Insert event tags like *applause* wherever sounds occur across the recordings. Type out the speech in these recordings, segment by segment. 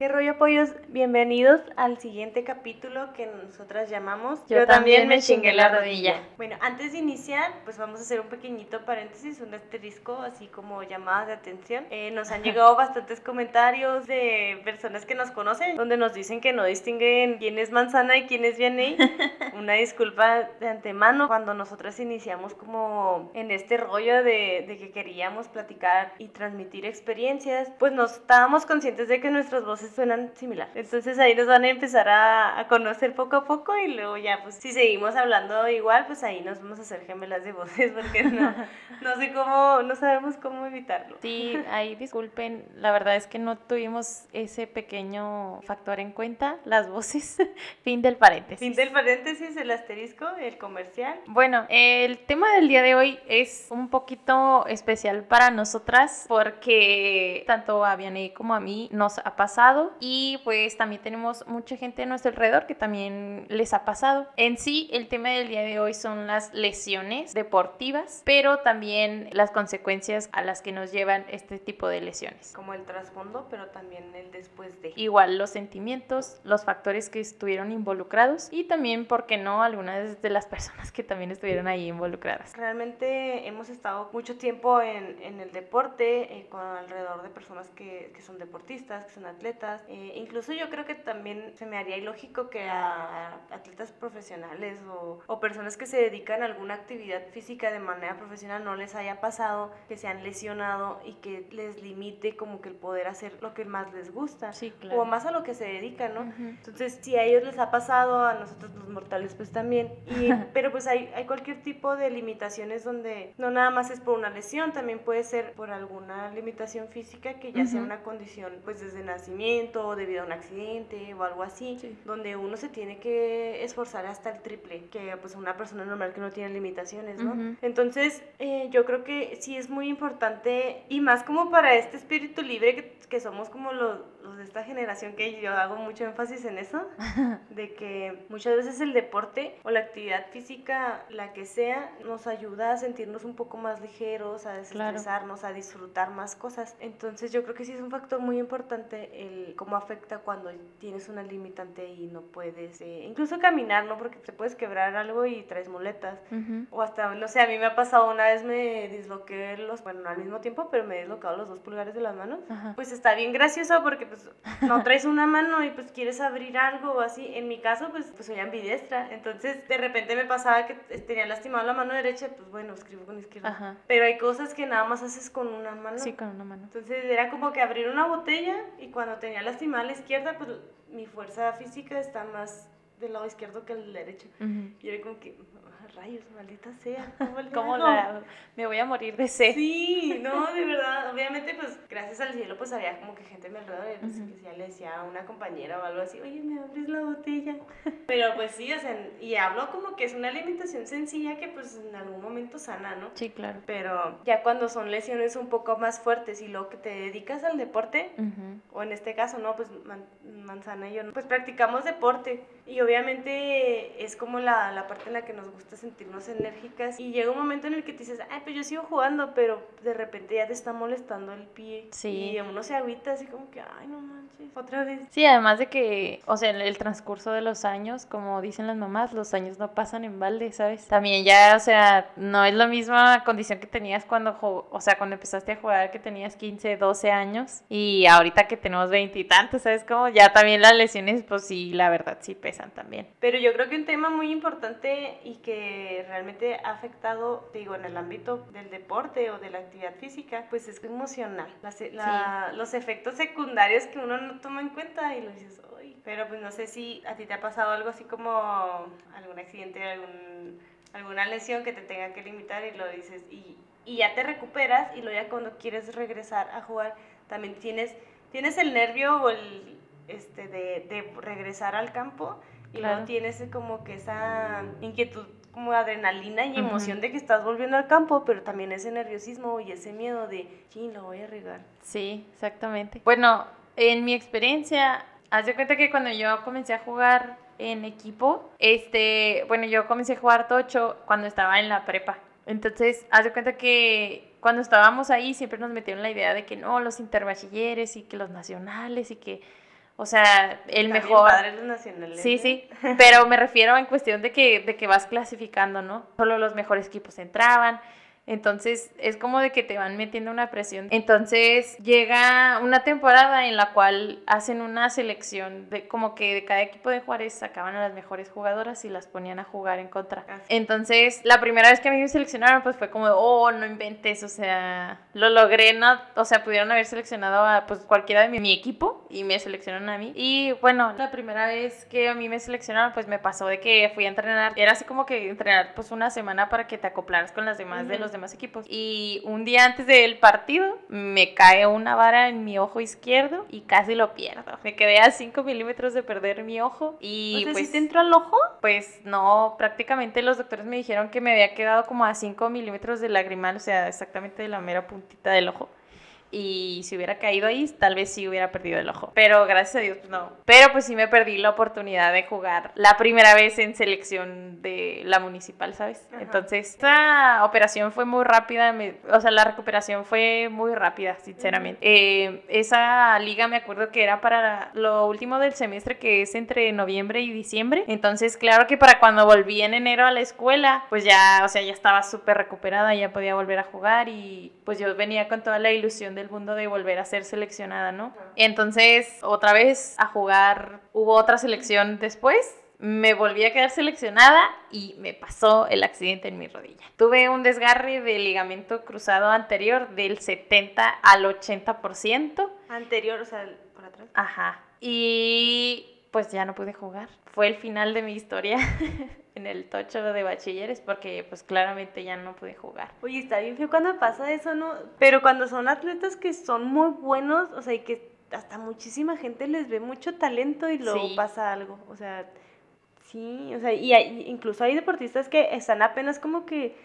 ¿Qué rollo pollos? Bienvenidos al siguiente capítulo que nosotras llamamos Yo, también me chingué la rodilla. Bueno, antes de iniciar, pues vamos a hacer un pequeñito paréntesis, un asterisco, así como llamadas de atención. Eh, nos han *laughs* llegado bastantes comentarios de personas que nos conocen, donde nos dicen que no distinguen quién es manzana y quién es vianney. *laughs* Una disculpa de antemano cuando nosotras iniciamos como en este rollo de, de que queríamos platicar y transmitir experiencias, pues nos estábamos conscientes de que nuestras voces suenan similar. Entonces ahí nos van a empezar a, a, conocer poco a poco y luego ya, pues si seguimos hablando igual, pues ahí nos vamos a hacer gemelas de voces porque no, *laughs* no sé cómo, no sabemos cómo evitarlo. Sí, ahí disculpen, la verdad es que no tuvimos ese pequeño factor en cuenta, las voces. *laughs* fin del paréntesis. Fin del paréntesis, el asterisco, el comercial. Bueno, el tema del día de hoy es un poquito especial para nosotras porque tanto a Vianney como a mí nos ha pasado y pues también tenemos mucha gente a nuestro alrededor que también les ha pasado. En sí, el tema del día de hoy son las lesiones deportivas, pero también las consecuencias a las que nos llevan este tipo de lesiones. Como el trasfondo, pero también el después de. Igual los sentimientos, los factores que estuvieron involucrados y también, ¿por qué no?, algunas de las personas que también estuvieron ahí involucradas. Realmente hemos estado mucho tiempo en, en el deporte, eh, con alrededor de personas que, que son deportistas, que son atletas eh, incluso yo creo que también se me haría ilógico que a, atletas profesionales o, o, personas que se dedican a alguna actividad física de manera profesional no les haya pasado que se han lesionado y que les limite como que el poder hacer lo que más les gusta sí, claro. o más a lo que se dedican, ¿no? Entonces, si a ellos les ha pasado, a nosotros los mortales pues también. Y, *laughs* pero pues hay, hay cualquier tipo de limitaciones donde no nada más es por una lesión, también puede ser por alguna limitación física que ya sea una condición pues desde nacimiento debido a un accidente o algo así, Sí. donde uno se tiene que esforzar hasta el triple que pues una persona normal que no tiene limitaciones, ¿no? Entonces, eh, yo creo que sí es muy importante y más como para este espíritu libre que, que somos como los de esta generación que yo hago mucho énfasis en eso, *laughs* de que muchas veces el deporte o la actividad física, la que sea, nos ayuda a sentirnos un poco más ligeros, a Claro. desestresarnos, a disfrutar más cosas. Entonces yo creo que sí es un factor muy importante el cómo afecta cuando tienes una limitante y no puedes, eh, incluso caminar, ¿no? Porque te puedes quebrar algo y traes muletas. O hasta, no sé, a mí me ha pasado una vez me disloqué los, bueno, no al mismo tiempo, pero me he dislocado los dos pulgares de las manos. Pues está bien gracioso porque pues no traes una mano y pues quieres abrir algo o así. En mi caso, pues, pues soy ambidiestra. Entonces, de repente me pasaba que tenía lastimado la mano derecha, pues bueno, escribo con izquierda. Ajá. Pero hay cosas que nada más haces con una mano. Sí, con una mano. Entonces era como que abrir una botella y cuando tenía lastimada la izquierda, pues mi fuerza física está más del lado izquierdo que el derecho. Ujú. Y era como que, "Ah, rayos, maldita sea. ¿Cómo, le *laughs* ¿Cómo hago?". la... Me voy a morir de sed. Sí, no, de verdad. Obviamente, pues gracias al cielo, pues había como que gente a mi alrededor. Y pues, Ujú. que ya le decía a una compañera o algo así, oye, me abres la botella. *laughs* Pero pues sí, o sea, y hablo como que es una alimentación sencilla que pues en algún momento sana, ¿no? Sí, claro. Pero ya cuando son lesiones un poco más fuertes y lo que te dedicas al deporte, Ujú. o en este caso, ¿no? Pues Man- Manzana y yo, pues practicamos deporte y obviamente es como la, la parte en la que nos gusta sentirnos enérgicas y llega un momento en el que te dices, ay, pues yo sigo jugando, pero de repente ya te está molestando el pie Sí. y uno se agüita así como que, ay, no manches, otra vez. Sí, además de que, o sea, en el transcurso de los años, como dicen las mamás, los años no pasan en balde, ¿sabes? También ya, o sea, no es la misma condición que tenías cuando, o sea, cuando empezaste a jugar que tenías 15, 12 años y ahorita que tenemos 20 y tantos, ¿sabes? Como ya también las lesiones, pues sí, la verdad sí pesan también. Pero yo creo que un tema muy importante y que realmente ha afectado, digo, en el ámbito del deporte o de la actividad física, pues es emocional. Las- la- Los efectos secundarios que uno no toma en cuenta y lo dices, uy. Pero pues no sé si a ti te ha pasado algo así como algún accidente, algún, alguna lesión que te tenga que limitar y lo dices y, y ya te recuperas y luego ya cuando quieres regresar a jugar también tienes, tienes el nervio o el, este, de, de regresar al campo y Claro. luego tienes como que esa inquietud como adrenalina y emoción de que estás volviendo al campo, pero también ese nerviosismo y ese miedo de, sí, lo voy a regar. Sí, exactamente. Bueno, en mi experiencia, haz de cuenta que cuando yo comencé a jugar en equipo, este, bueno, yo comencé a jugar tocho cuando estaba en la prepa. Entonces, haz de cuenta que cuando estábamos ahí siempre nos metieron la idea de que no, los interbachilleres y que los nacionales y que, O sea, el También mejor. padres los nacionales. Sí, ¿eh? sí, *laughs* pero me refiero en cuestión de que, de que vas clasificando, ¿no? Solo los mejores equipos entraban. Entonces es como de que te van metiendo una presión. Entonces llega una temporada en la cual hacen una selección de como que de cada equipo de Juárez sacaban a las mejores jugadoras y las ponían a jugar en contra. Ah. Entonces la primera vez que a mí me seleccionaron pues fue como, oh, no inventes, o sea, lo logré, ¿no? O sea, pudieron haber seleccionado a pues cualquiera de mi, mi equipo y me seleccionaron a mí. Y bueno, la primera vez que a mí me seleccionaron pues me pasó de que fui a entrenar, era así como que entrenar pues una semana para que te acoplaras con las demás de los demás equipos. Y un día antes del partido me cae una vara en mi ojo izquierdo y casi lo pierdo. Me quedé a 5 milímetros de perder mi ojo y O sea, pues... ¿sí te entró al ojo? Pues no, prácticamente los doctores me dijeron que me había quedado como a 5 milímetros de lagrimal, o sea, exactamente de la mera puntita del ojo. Y si hubiera caído ahí, tal vez sí hubiera perdido el ojo. Pero gracias a Dios, pues no. Pero pues sí me perdí la oportunidad de jugar la primera vez en selección de la municipal, ¿sabes? Ajá. Entonces, esta operación fue muy rápida, me- o sea, la recuperación fue muy rápida, sinceramente. Eh, esa liga me acuerdo que era para lo último del semestre, que es entre noviembre y diciembre. Entonces, claro que para cuando volví en enero a la escuela, pues ya, o sea, ya estaba súper recuperada, ya podía volver a jugar y pues yo venía con toda la ilusión del mundo de volver a ser seleccionada, ¿no? Entonces, otra vez a jugar, hubo otra selección después. Me volví a quedar seleccionada y me pasó el accidente en mi rodilla. Tuve un desgarre de ligamento cruzado anterior del 70 al 80%. Anterior, o sea, por atrás. Ajá. Y pues ya no pude jugar. Fue el final de mi historia *laughs* en el tocho de bachilleres porque pues claramente ya no pude jugar. Oye, está bien feo cuando pasa eso, ¿no? Pero cuando son atletas que son muy buenos, o sea, y que hasta muchísima gente les ve mucho talento y luego Sí. pasa algo. O sea, sí, o sea, y hay- incluso hay deportistas que están apenas como que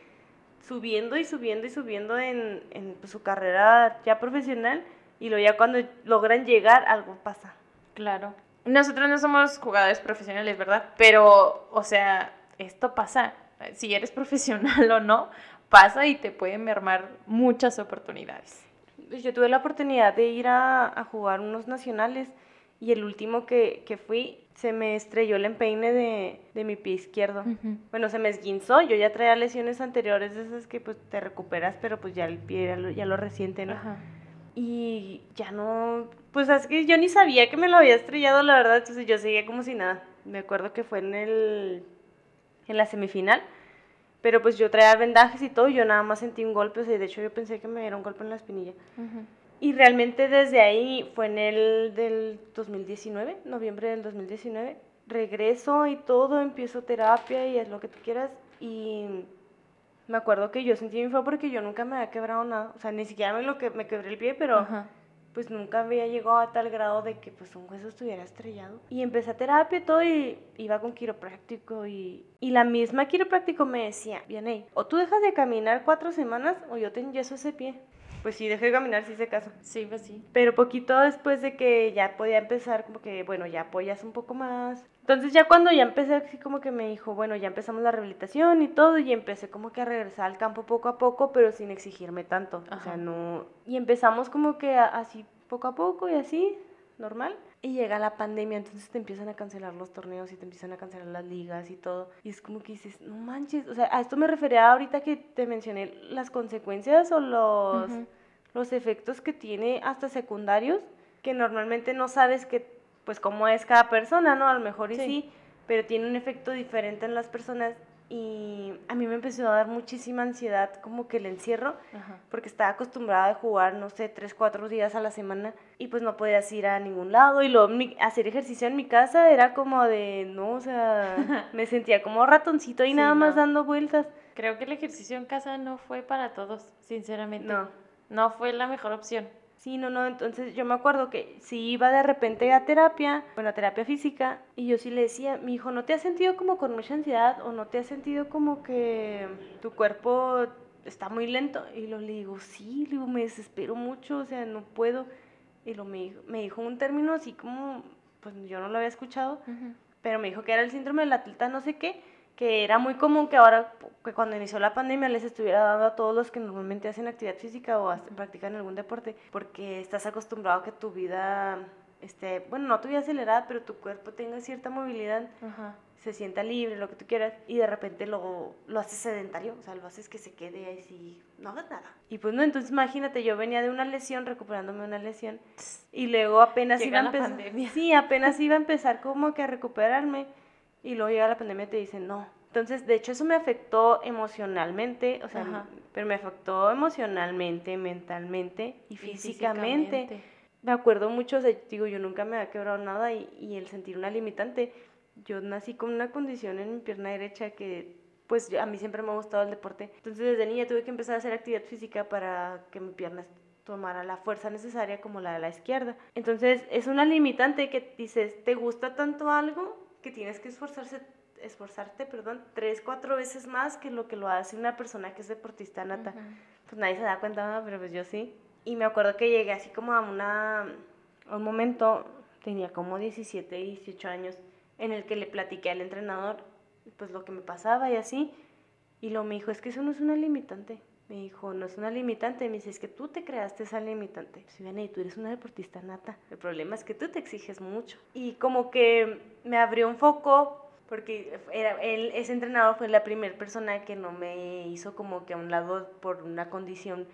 subiendo y subiendo y subiendo en, en pues, su carrera ya profesional y luego ya cuando logran llegar algo pasa. Claro. Nosotros no somos jugadores profesionales, ¿verdad? Pero, o sea, esto pasa. Si eres *laughs* profesional o no, pasa y te puede mermar muchas oportunidades. Pues yo tuve la oportunidad de ir a, a jugar unos nacionales y el último que, que fui se me estrelló el empeine de, de mi pie izquierdo. Bueno, se me esguinzó, yo ya traía lesiones anteriores de esas que pues te recuperas, pero pues ya el pie ya lo, ya lo resiente, ¿no? Y ya no, pues es que yo ni sabía que me lo había estrellado, la verdad, entonces yo seguía como si nada. Me acuerdo que fue en el, en la semifinal, pero pues yo traía vendajes y todo, y yo nada más sentí un golpe, o sea, de hecho yo pensé que me diera un golpe en la espinilla. Y realmente desde ahí fue en el del 2019, noviembre del 2019. Regreso y todo, empiezo terapia y es lo que tú quieras. Y me acuerdo que yo sentí bien feo porque yo nunca me había quebrado nada. O sea, ni siquiera me, lo que, me quebré el pie, pero Ajá. Pues nunca había llegado a tal grado de que pues un hueso estuviera estrellado. Y empecé a terapia y todo y iba con quiropráctico y, y la misma quiropráctico me decía, bien, o tú dejas de caminar cuatro semanas o yo te enyeso ese pie. Pues sí, dejé de caminar, sí hice caso. Sí, pues sí. Pero poquito después de que ya podía empezar, como que, bueno, ya apoyas un poco más. Entonces ya cuando ya empecé así como que me dijo, bueno, ya empezamos la rehabilitación y todo, y empecé como que a regresar al campo poco a poco, pero sin exigirme tanto. O sea, no... Y empezamos como que a- así poco a poco y así, normal. Y llega la pandemia, entonces te empiezan a cancelar los torneos y te empiezan a cancelar las ligas y todo. Y es como que dices, no manches, o sea, a esto me refería ahorita que te mencioné las consecuencias o los los efectos que tiene hasta secundarios, que normalmente no sabes que, pues cómo es cada persona, ¿no? A lo mejor y sí. Sí. pero tiene un efecto diferente en las personas y a mí me empezó a dar muchísima ansiedad como que el encierro, Ajá. porque estaba acostumbrada a jugar, no sé, tres, cuatro días a la semana y pues no podías ir a ningún lado y luego mi- hacer ejercicio en mi casa era como de, no, o sea, *laughs* me sentía como ratoncito y Sí, nada más no. dando vueltas. Creo que el ejercicio en casa no fue para todos, sinceramente. No. No fue la mejor opción. Sí, no, no, entonces yo me acuerdo que si iba de repente a terapia, bueno, a terapia física, y yo sí le decía, mi hijo, ¿no te has sentido como con mucha ansiedad o no te has sentido como que tu cuerpo está muy lento? Y lo le digo, sí, le digo, me desespero mucho, o sea, no puedo. Y lo me dijo, me dijo un término así como, pues yo no lo había escuchado, pero me dijo que era el síndrome del atleta no sé qué, que era muy común que ahora, que cuando inició la pandemia les estuviera dando a todos los que normalmente hacen actividad física o practican algún deporte, porque estás acostumbrado a que tu vida este, bueno, no tu vida acelerada, pero tu cuerpo tenga cierta movilidad, Ajá. se sienta libre, lo que tú quieras, y de repente lo, lo haces sedentario, o sea, lo haces que se quede así, no hagas nada. Y pues no, entonces imagínate, yo venía de una lesión, recuperándome de una lesión, y luego apenas Llega iba a empezar, sí, apenas iba a empezar como que a recuperarme, y luego llega la pandemia y te dicen no. Entonces, de hecho, eso me afectó emocionalmente, o sea, Ajá. pero me afectó emocionalmente, mentalmente y físicamente me acuerdo mucho, o sea, digo, yo nunca me había quebrado nada y, y el sentir una limitante, yo nací con una condición en mi pierna derecha que, pues, a mí siempre me ha gustado el deporte. Entonces, desde niña tuve que empezar a hacer actividad física para que mi pierna tomara la fuerza necesaria como la de la izquierda. Entonces, es una limitante que dices, te gusta tanto algo que tienes que esforzarse esforzarte, perdón, tres, cuatro veces más que lo que lo hace una persona que es deportista nata Ujú. pues nadie se da cuenta, pero pues yo sí. Y me acuerdo que llegué así como a una, a un momento, tenía como 17, 18 años, en el que le platiqué al entrenador, pues lo que me pasaba y así. Y lo me dijo, es que eso no es una limitante. Me dijo, no es una limitante. Me dice, es que tú te creaste esa limitante. Si ven, y tú eres una deportista nata. El problema es que tú te exiges mucho. Y como que me abrió un foco porque era, él, ese entrenador fue la primera persona que no me hizo como que a un lado por una condición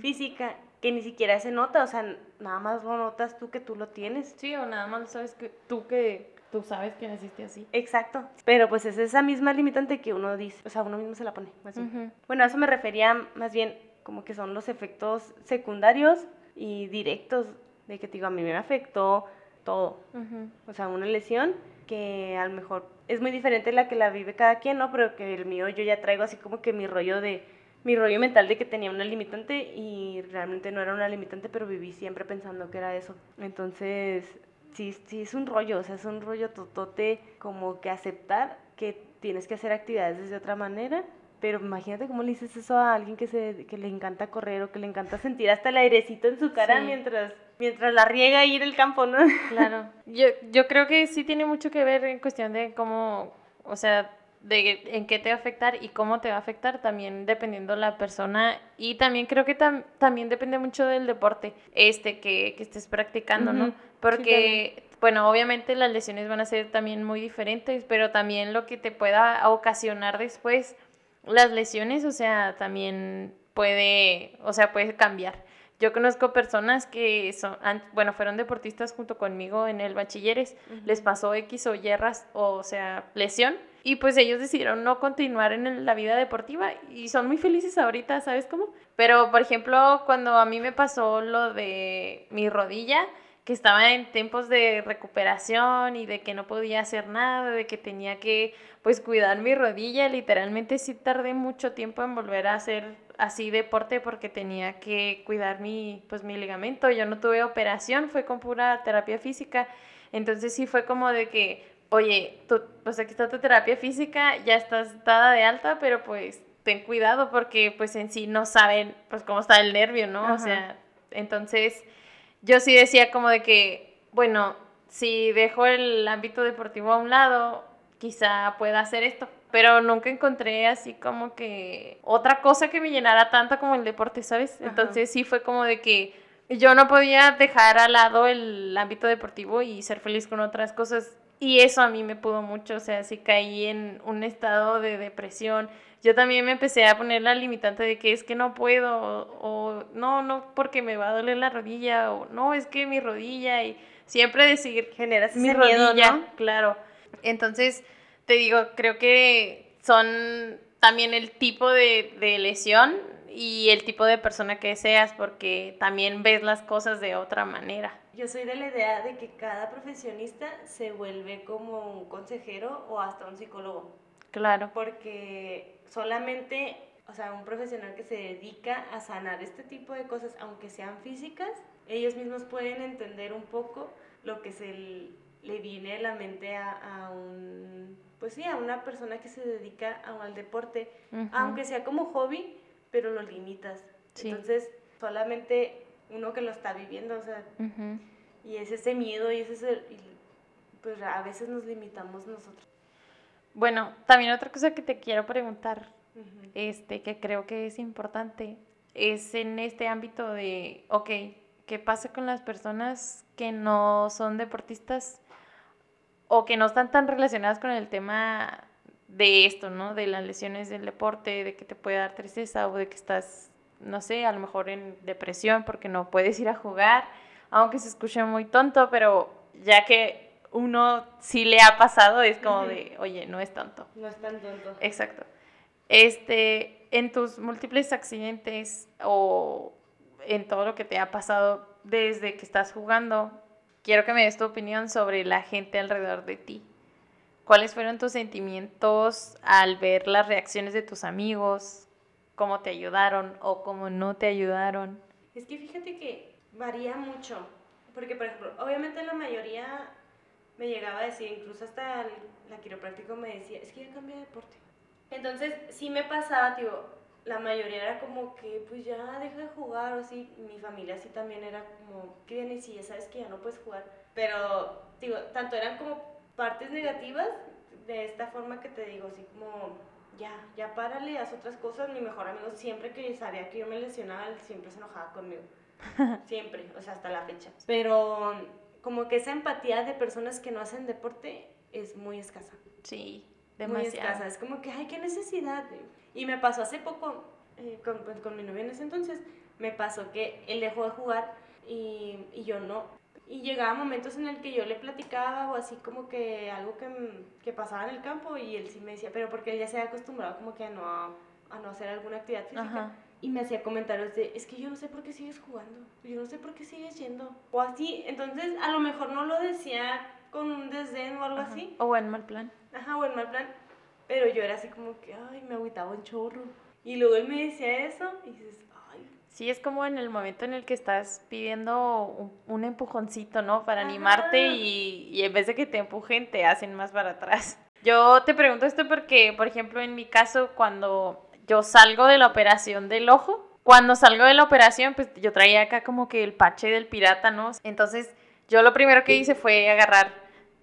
física que ni siquiera se nota, o sea, nada más lo notas tú que tú lo tienes. Sí, o nada más sabes que tú que tú sabes que naciste así. Exacto, pero pues es esa misma limitante que uno dice, o sea, uno mismo se la pone. más bien. Ujú. Bueno, a eso me refería más bien como que son los efectos secundarios y directos de que te digo, a mí me afectó todo. O sea, una lesión que a lo mejor es muy diferente la que la vive cada quien, ¿no? Pero que el mío yo ya traigo así como que mi rollo de mi rollo mental de que tenía una limitante y realmente no era una limitante, pero viví siempre pensando que era eso. Entonces, sí, sí es un rollo, o sea, es un rollo totote como que aceptar que tienes que hacer actividades de otra manera. Pero imagínate cómo le dices eso a alguien que, se, que le encanta correr o que le encanta sentir hasta el airecito en su cara Sí. mientras, mientras la riega ir el campo, ¿no? Claro. *laughs* Yo, yo creo que sí tiene mucho que ver en cuestión de cómo, o sea, de en qué te va a afectar y cómo te va a afectar también dependiendo la persona y también creo que tam- también depende mucho del deporte este que, que estés practicando. ¿no? Sí, Porque, bueno, obviamente las lesiones van a ser también muy diferentes, pero también lo que te pueda ocasionar después las lesiones, o sea, también puede, o sea, puede cambiar. Yo conozco personas que son, bueno, fueron deportistas junto conmigo en el bachilleres, les pasó X o Y, o sea, lesión, y pues ellos decidieron no continuar en la vida deportiva y son muy felices ahorita, ¿sabes cómo? Pero, por ejemplo, cuando a mí me pasó lo de mi rodilla, que estaba en tiempos de recuperación y de que no podía hacer nada, de que tenía que pues cuidar mi rodilla, literalmente sí tardé mucho tiempo en volver a hacer así deporte porque tenía que cuidar mi pues mi ligamento, yo no tuve operación, fue con pura terapia física, entonces sí fue como de que, oye, tú, pues aquí está tu terapia física, ya estás dada de alta, pero pues ten cuidado porque pues en sí no saben pues cómo está el nervio, ¿no? Ajá. O sea, entonces yo sí decía como de que, bueno, si dejo el ámbito deportivo a un lado, quizá pueda hacer esto. Pero nunca encontré así como que otra cosa que me llenara tanto como el deporte, ¿sabes? Ajá. Entonces sí fue como de que yo no podía dejar al lado el ámbito deportivo y ser feliz con otras cosas. Y eso a mí me pudo mucho, o sea, sí caí en un estado de depresión. Yo también me empecé a poner la limitante de que es que no puedo, o, o no, no, porque me va a doler la rodilla, o no, es que mi rodilla, y siempre decir Generas mi ese miedo, rodilla, ¿no? claro. Entonces, te digo, creo que son también el tipo de, de lesión y el tipo de persona que seas, porque también ves las cosas de otra manera. Yo soy de la idea de que cada profesionista se vuelve como un consejero o hasta un psicólogo, Claro. porque solamente, o sea, un profesional que se dedica a sanar este tipo de cosas, aunque sean físicas, ellos mismos pueden entender un poco lo que se l- le viene a la mente a, a un, pues sí, a una persona que se dedica a- al deporte, aunque sea como hobby, pero lo limitas. Sí. Entonces, solamente uno que lo está viviendo, o sea, y es ese miedo y es ese... y, pues a veces nos limitamos nosotros. Bueno, también otra cosa que te quiero preguntar, este, que creo que es importante, es en este ámbito de, ok, ¿qué pasa con las personas que no son deportistas o que no están tan relacionadas con el tema de esto, ¿no? De las lesiones del deporte, de que te puede dar tristeza o de que estás, no sé, a lo mejor en depresión porque no puedes ir a jugar, aunque se escuche muy tonto, pero ya que uno sí le ha pasado, es como de, oye, no es tonto. No es tan tonto. Exacto. Este, en tus múltiples accidentes o en todo lo que te ha pasado desde que estás jugando, quiero que me des tu opinión sobre la gente alrededor de ti. ¿Cuáles fueron tus sentimientos al ver las reacciones de tus amigos? ¿Cómo te ayudaron o cómo no te ayudaron? Es que fíjate que varía mucho. Porque, por ejemplo, obviamente la mayoría me llegaba a decir, incluso hasta el, la quiropráctico me decía, es que ya cambié de deporte. Entonces, sí me pasaba, tío, la mayoría era como que, pues ya deja de jugar, o así. Mi familia sí también era como, que bien, y si ya sabes que ya no puedes jugar. Pero, digo, tanto eran como partes negativas de esta forma que te digo, así como, ya, ya párale, haz otras cosas. Mi mejor amigo siempre que sabía que yo me lesionaba, siempre se enojaba conmigo. *laughs* siempre, o sea, hasta la fecha. Pero como que esa empatía de personas que no hacen deporte es muy escasa. Sí, Muy escasa. Es como que, ay, qué necesidad. Y me pasó hace poco, eh, con, pues, con mi novio en ese entonces, me pasó que él dejó de jugar y, y yo no. Y llegaba momentos en el que yo le platicaba o así como que algo que, que pasaba en el campo y él sí me decía, pero porque él ya se había acostumbrado como que a no, a no hacer alguna actividad física. Ajá. Y me hacía comentarios de, es que yo no sé por qué sigues jugando, yo no sé por qué sigues yendo. O así, entonces a lo mejor no lo decía con un desdén o algo Ajá. así. O en mal plan. Ajá, o en mal plan. Pero yo era así como que, ay, me agüitaba un chorro. Y luego él me decía eso y dices, ay, Sí, es como en el momento en el que estás pidiendo un, un empujoncito, ¿no? Para Ajá. animarte y, y en vez de que te empujen, te hacen más para atrás. *laughs* Yo te pregunto esto porque, por ejemplo, en mi caso, cuando yo salgo de la operación del ojo, cuando salgo de la operación, pues yo traía acá como que el parche del pirata, ¿no? Entonces, yo lo primero que hice fue agarrar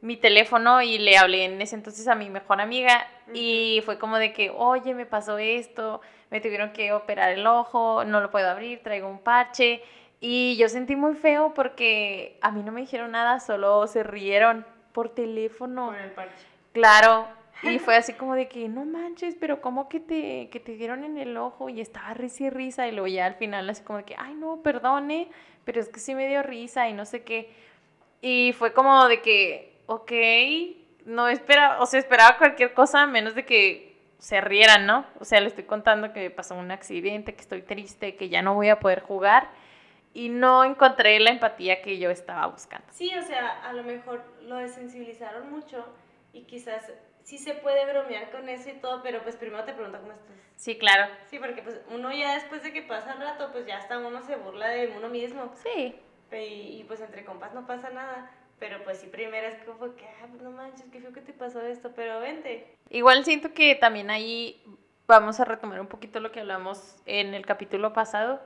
mi teléfono y le hablé en ese entonces a mi mejor amiga y fue como de que, oye, me pasó esto, me tuvieron que operar el ojo, no lo puedo abrir, traigo un parche. Y yo sentí muy feo porque a mí no me dijeron nada, solo se rieron por teléfono. con el parche. Claro. Y *laughs* fue así como de que, no manches, pero ¿cómo que te, que te dieron en el ojo? Y estaba risa y risa. Y luego ya al final así como de que, ay, no, perdone, pero es que sí me dio risa y no sé qué. Y fue como de que, ok, no espera, o sea, esperaba cualquier cosa menos de que se rieran, ¿no? O sea, le estoy contando que me pasó un accidente, que estoy triste, que ya no voy a poder jugar. Y no encontré la empatía que yo estaba buscando. Sí, o sea, a lo mejor lo desensibilizaron mucho y quizás sí se puede bromear con eso y todo, pero pues primero te pregunta cómo estás. Sí, claro. Sí, porque pues uno ya después de que pasa el rato, pues ya hasta uno se burla de uno mismo. Sí, Y, y, pues entre compas no pasa nada. Pero pues sí, primero es como que, ah, pues no manches, qué feo que te pasó esto, pero vente. Igual siento que también ahí vamos a retomar un poquito lo que hablamos en el capítulo pasado.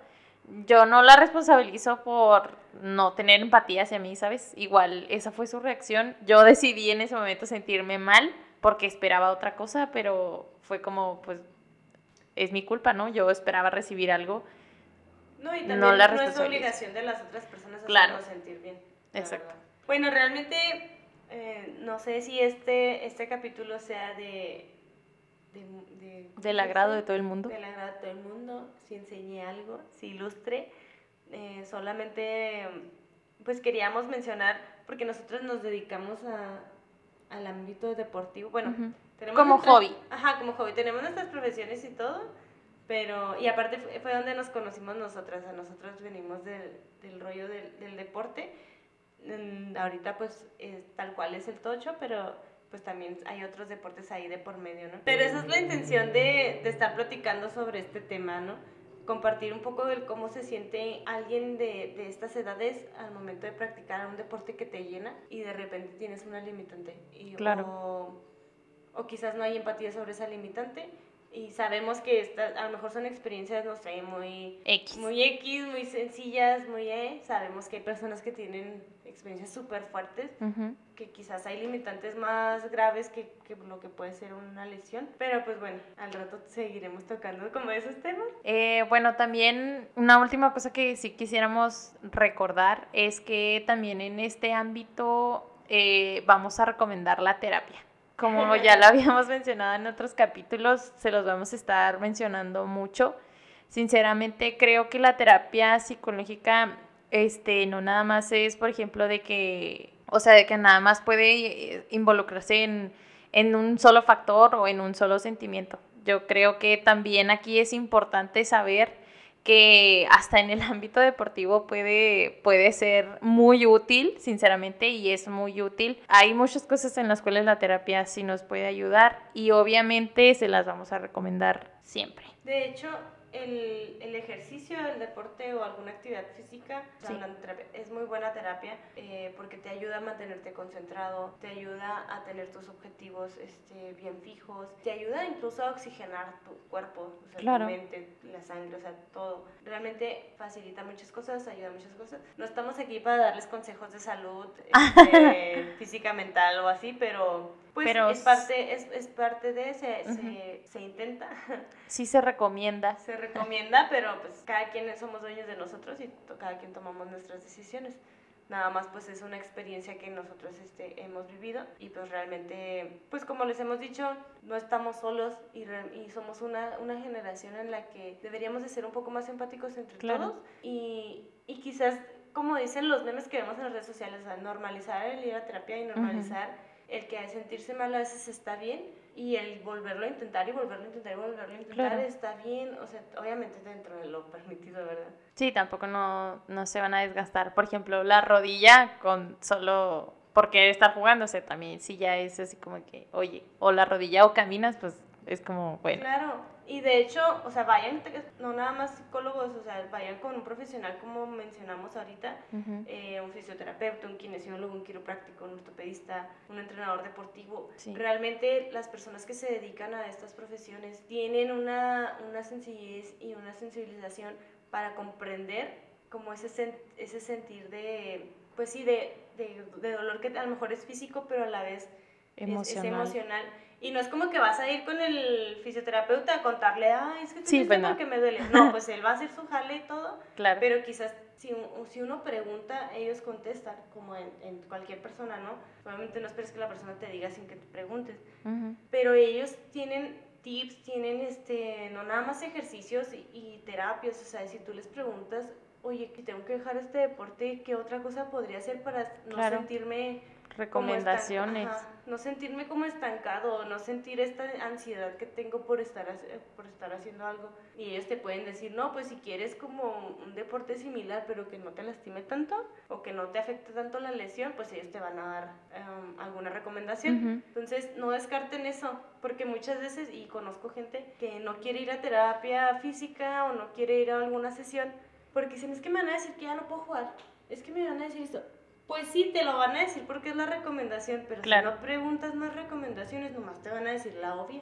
Yo no la responsabilizo por no tener empatía hacia mí, ¿sabes? Igual esa fue su reacción. Yo decidí en ese momento sentirme mal porque esperaba otra cosa, pero fue como, pues, es mi culpa, ¿no? Yo esperaba recibir algo. No, y No también la no, es responsabilizas. obligación de las otras personas Claro. hacernos sentir bien. la Exacto. verdad. Bueno, realmente eh, no sé si este, este capítulo sea de... de, de- Del agrado de todo el mundo. Del agrado de todo el mundo, si enseñé algo, si ilustre. Eh, solamente, pues queríamos mencionar, porque nosotros nos dedicamos a, al ámbito deportivo. Bueno, tenemos Como hobby. Ajá, como hobby. Tenemos nuestras profesiones y todo, pero... Y aparte fue, fue donde nos conocimos nosotras. A nosotros venimos del, del rollo del, del deporte. Ahorita pues es, tal cual es el tocho, pero pues también hay otros deportes ahí de por medio, ¿no? Pero esa es la intención de, de estar platicando sobre este tema, ¿no? Compartir un poco del cómo se siente alguien de, de estas edades al momento de practicar un deporte que te llena y de repente tienes una limitante. Y, Claro. O, o quizás no hay empatía sobre esa limitante y sabemos que esta, a lo mejor son experiencias, no sé, muy X. muy X, muy sencillas, muy E. Sabemos que hay personas que tienen experiencias súper fuertes, que quizás hay limitantes más graves que, que lo que puede ser una lesión. Pero pues bueno, al rato seguiremos tocando como esos temas. Eh, bueno, también una última cosa que sí quisiéramos recordar es que también en este ámbito eh, vamos a recomendar la terapia. Como *laughs* ya lo habíamos mencionado en otros capítulos, se los vamos a estar mencionando mucho. Sinceramente creo que la terapia psicológica este, no nada más es, por ejemplo, de que, o sea, de que nada más puede eh, involucrarse en, en un solo factor o en un solo sentimiento. Yo creo que también aquí es importante saber que hasta en el *laughs* ámbito deportivo puede, puede ser muy útil, sinceramente, y es muy útil. Hay muchas cosas en las cuales la terapia sí nos puede ayudar y obviamente se las vamos a recomendar siempre. De hecho, el, el ejercicio, el deporte o alguna actividad física, Sí. es muy buena terapia eh, porque te ayuda a mantenerte concentrado, te ayuda a tener tus objetivos este, bien fijos, te ayuda incluso a oxigenar tu cuerpo, o sea, Claro. tu mente, la sangre, o sea, todo. Realmente facilita muchas cosas, ayuda a muchas cosas. No estamos aquí para darles consejos de salud *laughs* este, física, mental o así, pero pues Pero es, parte, es, es parte de, se, se, se intenta. *laughs* Sí se recomienda. Se recomienda, pero pues cada quien somos dueños de nosotros y cada quien tomamos nuestras decisiones. Nada más pues es una experiencia que nosotros este, hemos vivido y pues realmente, pues como les hemos dicho, no estamos solos y, re- y somos una, una generación en la que deberíamos de ser un poco más empáticos entre Claro. todos y, y quizás, como dicen los memes que vemos en las redes sociales, o sea, normalizar el ir a terapia y normalizar el que sentirse mal a veces está bien y el volverlo a intentar y volverlo a intentar y volverlo a intentar Claro. está bien, o sea, obviamente dentro de lo permitido, ¿verdad? Sí, tampoco no, no se van a desgastar. Por ejemplo, la rodilla con solo por querer estar jugándose también. Si ya es así como que, oye, o la rodilla o caminas, pues es como, bueno. Claro, y de hecho, o sea, vayan, no nada más psicólogos, o sea, vayan con un profesional como mencionamos ahorita, eh, un fisioterapeuta, un kinesiólogo, un quiropráctico, un ortopedista, un entrenador deportivo. Sí. Realmente las personas que se dedican a estas profesiones tienen una, una sencillez y una sensibilización para comprender como ese, sen- ese sentir de, pues sí, de, de, de dolor que a lo mejor es físico, pero a la vez. Es, emocional. Y no es como que vas a ir con el fisioterapeuta a contarle, ay, es que Sí, te pues no. porque me duele. *laughs* No, pues él va a hacer su jale y todo, Claro. pero quizás si, si uno pregunta, ellos contestan, como en, en cualquier persona, ¿no? Obviamente no esperes que la persona te diga sin que te preguntes, pero ellos tienen tips, tienen este, no nada más ejercicios y, y terapias, o sea, si tú les preguntas, oye, que tengo que dejar este deporte, ¿qué otra cosa podría hacer para no Claro. sentirme Recomendaciones. no sentirme como estancado, no sentir esta ansiedad que tengo por estar, por estar haciendo algo. Y ellos te pueden decir, no, pues si quieres como un deporte similar, pero que no te lastime tanto o que no te afecte tanto la lesión, pues ellos te van a dar em, alguna recomendación. Entonces, no descarten eso, porque muchas veces, y conozco gente que no quiere ir a terapia física o no quiere ir a alguna sesión, porque dicen, es que me van a decir que ya no puedo jugar, es que me van a decir esto. Pues sí, te lo van a decir porque es la recomendación, pero Claro. si no preguntas más recomendaciones, nomás te van a decir la obvia.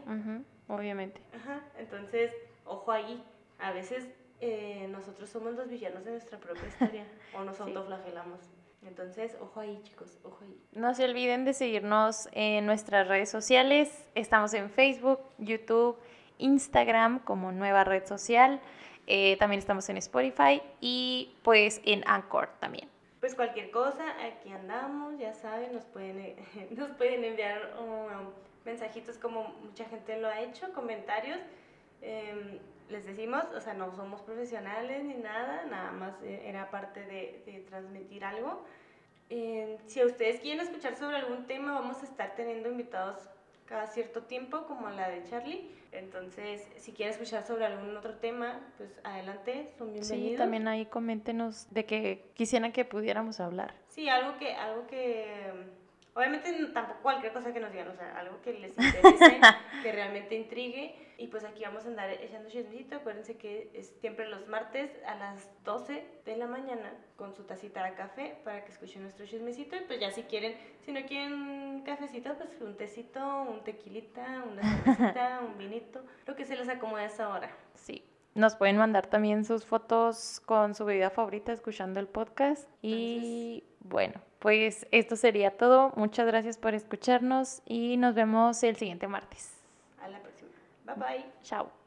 Obviamente. Ajá, entonces, ojo ahí. A veces eh, nosotros somos los villanos de nuestra propia historia *laughs* o nos Sí. autoflagelamos. Entonces, ojo ahí, chicos, ojo ahí. No se olviden de seguirnos en nuestras redes sociales. Estamos en Facebook, YouTube, Instagram como nueva red social. Eh, también estamos en Spotify y pues en Anchor también. Pues cualquier cosa, aquí andamos, ya saben, nos pueden, eh, *laughs* nos pueden enviar um, mensajitos como mucha gente lo ha hecho, comentarios. Em, les decimos, o sea, no somos profesionales ni nada, nada más eh, era parte de, de transmitir algo. Em, si ustedes quieren escuchar sobre algún tema, vamos a estar teniendo invitados cada cierto tiempo, como la de Charlie. Entonces, si quieren escuchar sobre algún otro tema, pues adelante, son bienvenidos. Sí, también ahí coméntenos de que quisieran que pudiéramos hablar. Sí, algo que, algo que, Obviamente tampoco cualquier cosa que nos digan, o sea, algo que les interese, *laughs* que realmente intrigue. Y pues aquí vamos a andar echando chismecito. Acuérdense que es siempre los martes a las 12 de la mañana con su tacita de café para que escuchen nuestro chismecito. Y pues ya si quieren, si no quieren cafecito, pues un tecito, un tequilita, una cervecita, *laughs* un vinito, lo que se les acomode a esa hora. Sí. Nos pueden mandar también sus fotos con su bebida favorita escuchando el podcast. Y bueno, pues esto sería todo. Muchas gracias por escucharnos y nos vemos el siguiente martes. A la próxima. Bye bye. Chao.